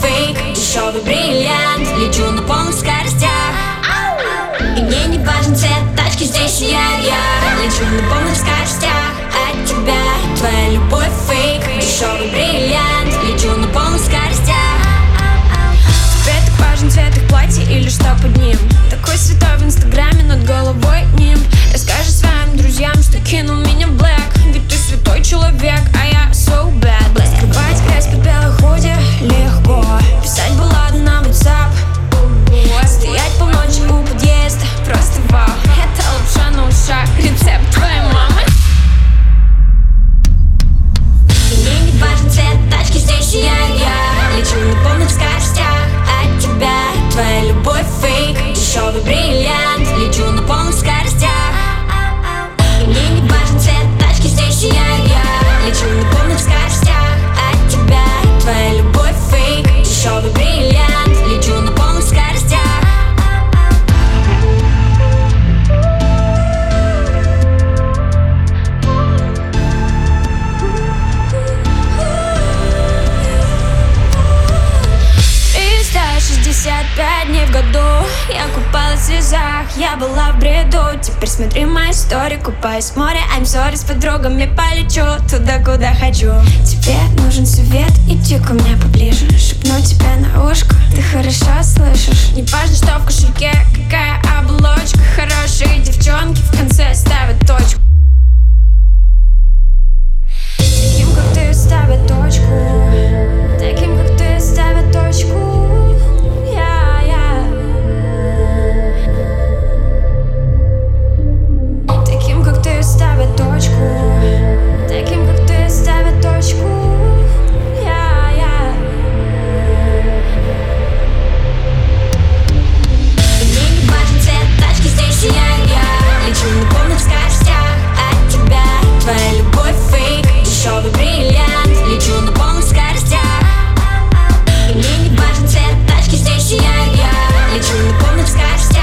фейк, дешевый бриллиант Лечу на полных скоростях И мне не важен цвет тачки, здесь я я Лечу на полных скоростях от тебя Твоя любовь фейк, дешевый бриллиант Лечу на полных скоростях Тебе важен цвет их платья или что под ним? Такой святой в инстаграме над головой ним. Расскажи своим друзьям, что кинул меня в блэк. Ведь ты святой человек, а я so bad black Скрывать грязь под белой худи легко Я купалась в слезах, я была в бреду. Теперь смотри мою историю, купаюсь в море I'm sorry, с подругами полечу туда, куда хочу. Тебе нужен свет, иди ко мне поближе Шепну тебя на скажешь